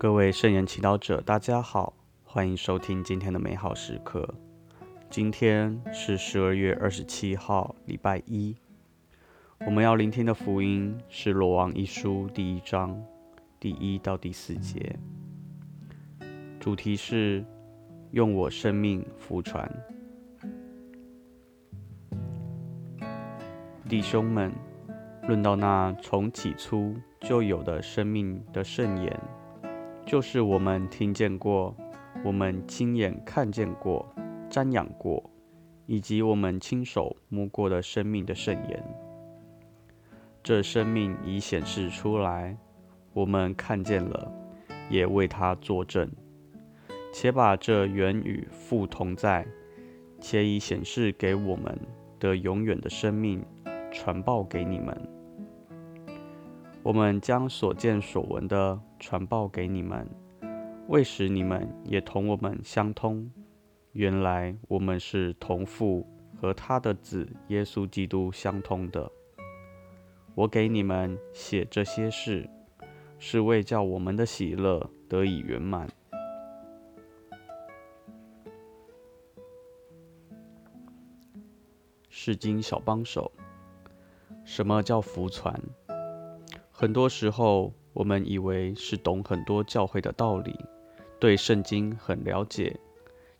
各位圣言祈祷者，大家好，欢迎收听今天的美好时刻。今天是十二月二十七号，礼拜一。我们要聆听的福音是《罗王一书》第一章第一到第四节，主题是用我生命福传。弟兄们，论到那从起初就有的生命的圣言，就是我们听见过、我们亲眼看见过、瞻仰过，以及我们亲手摸过的生命的圣言。这生命已显示出来，我们看见了，也为他作证，且把这原与父同在，且已显示给我们的永远的生命。传报给你们，我们将所见所闻的传报给你们，为使你们也同我们相通。原来我们是同父和他的子耶稣基督相通的。我给你们写这些事，是为叫我们的喜乐得以圆满。是经小帮手。什么叫福传？很多时候，我们以为是懂很多教会的道理，对圣经很了解，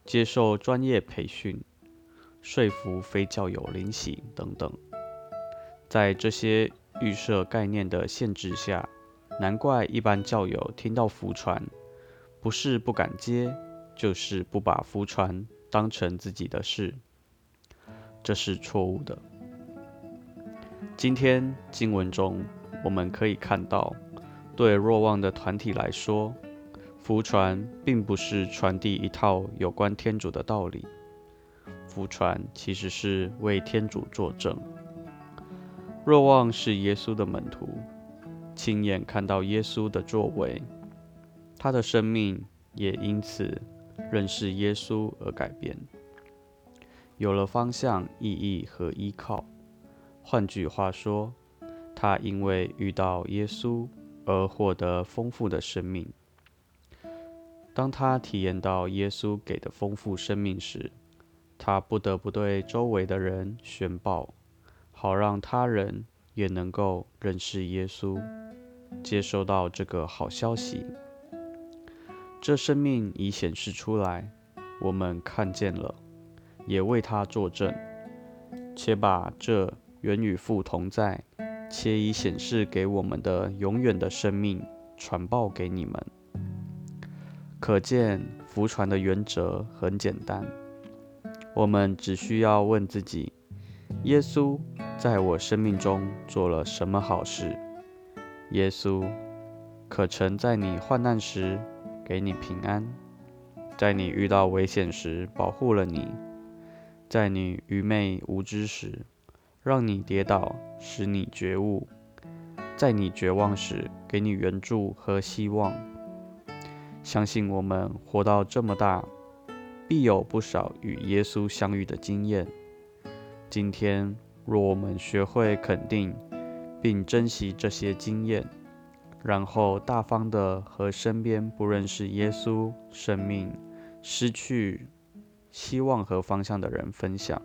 接受专业培训，说服非教友灵洗等等。在这些预设概念的限制下，难怪一般教友听到福传，不是不敢接，就是不把福传当成自己的事，这是错误的。今天经文中，我们可以看到，对若望的团体来说，福船并不是传递一套有关天主的道理，福船其实是为天主作证。若望是耶稣的门徒，亲眼看到耶稣的作为，他的生命也因此认识耶稣而改变，有了方向、意义和依靠。换句话说，他因为遇到耶稣而获得丰富的生命。当他体验到耶稣给的丰富生命时，他不得不对周围的人宣报，好让他人也能够认识耶稣，接收到这个好消息。这生命已显示出来，我们看见了，也为他作证，且把这。原与父同在，且已显示给我们的永远的生命传报给你们。可见福传的原则很简单，我们只需要问自己：耶稣在我生命中做了什么好事？耶稣可曾在你患难时给你平安？在你遇到危险时保护了你？在你愚昧无知时？让你跌倒，使你觉悟，在你绝望时给你援助和希望。相信我们活到这么大，必有不少与耶稣相遇的经验。今天，若我们学会肯定并珍惜这些经验，然后大方地和身边不认识耶稣、生命失去希望和方向的人分享。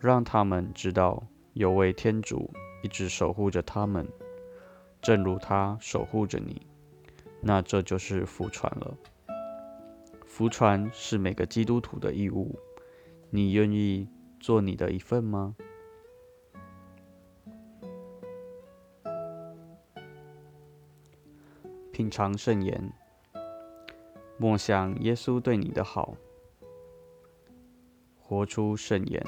让他们知道有位天主一直守护着他们，正如他守护着你。那这就是福传了。福传是每个基督徒的义务，你愿意做你的一份吗？品尝圣言，默想耶稣对你的好，活出圣言。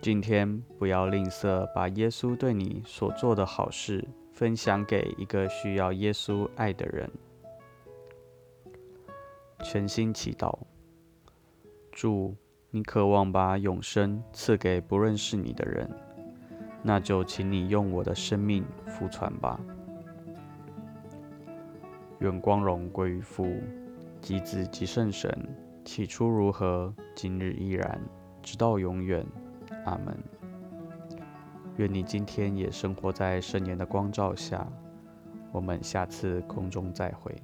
今天不要吝啬，把耶稣对你所做的好事分享给一个需要耶稣爱的人。全心祈祷，祝你渴望把永生赐给不认识你的人，那就请你用我的生命福传吧。愿光荣归于父、及子、及圣神。起初如何，今日依然，直到永远。阿门。愿你今天也生活在圣言的光照下。我们下次空中再会。